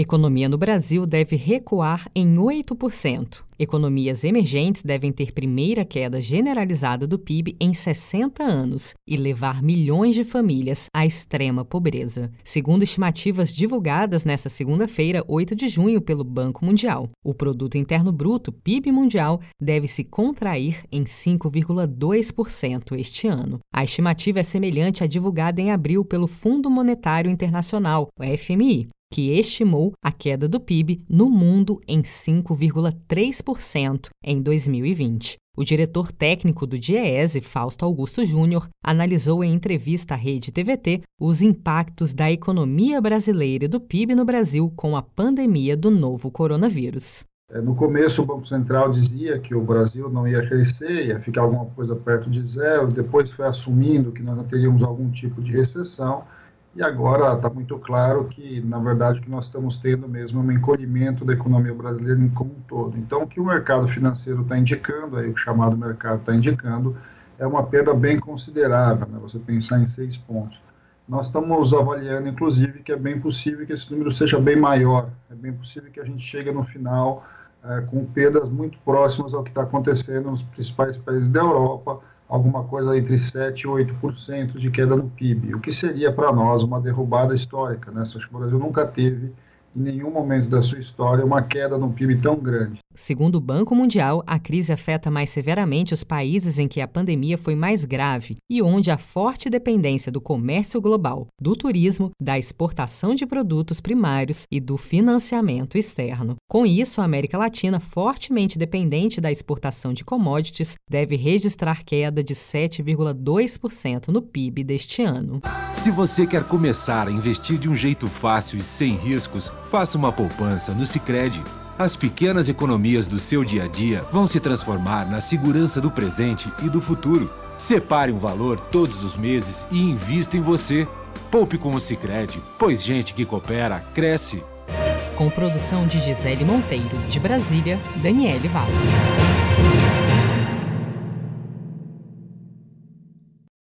Economia no Brasil deve recuar em 8%. Economias emergentes devem ter primeira queda generalizada do PIB em 60 anos e levar milhões de famílias à extrema pobreza, segundo estimativas divulgadas nesta segunda-feira, 8 de junho, pelo Banco Mundial. O produto interno bruto, PIB mundial, deve se contrair em 5,2% este ano. A estimativa é semelhante à divulgada em abril pelo Fundo Monetário Internacional, o FMI que estimou a queda do PIB no mundo em 5,3% em 2020. O diretor técnico do DIEESE, Fausto Augusto Júnior, analisou em entrevista à rede TVT os impactos da economia brasileira e do PIB no Brasil com a pandemia do novo coronavírus. É, no começo, o Banco Central dizia que o Brasil não ia crescer, ia ficar alguma coisa perto de zero, depois foi assumindo que nós não teríamos algum tipo de recessão e agora está muito claro que, na verdade, o que nós estamos tendo mesmo é um encolhimento da economia brasileira como um todo. Então, o que o mercado financeiro está indicando, aí, o chamado mercado está indicando, é uma perda bem considerável, né? você pensar em seis pontos. Nós estamos avaliando, inclusive, que é bem possível que esse número seja bem maior, é bem possível que a gente chegue no final é, com perdas muito próximas ao que está acontecendo nos principais países da Europa, alguma coisa entre 7% e 8% de queda no PIB, o que seria para nós uma derrubada histórica. Né? Acho que o Brasil nunca teve, em nenhum momento da sua história, uma queda no PIB tão grande. Segundo o Banco Mundial, a crise afeta mais severamente os países em que a pandemia foi mais grave e onde a forte dependência do comércio global, do turismo, da exportação de produtos primários e do financiamento externo. Com isso, a América Latina, fortemente dependente da exportação de commodities, deve registrar queda de 7,2% no PIB deste ano. Se você quer começar a investir de um jeito fácil e sem riscos, faça uma poupança no Sicredi. As pequenas economias do seu dia a dia vão se transformar na segurança do presente e do futuro. Separe um valor todos os meses e invista em você. Poupe com o Sicredi, pois gente que coopera cresce. Com produção de Gisele Monteiro, de Brasília, Daniele Vaz.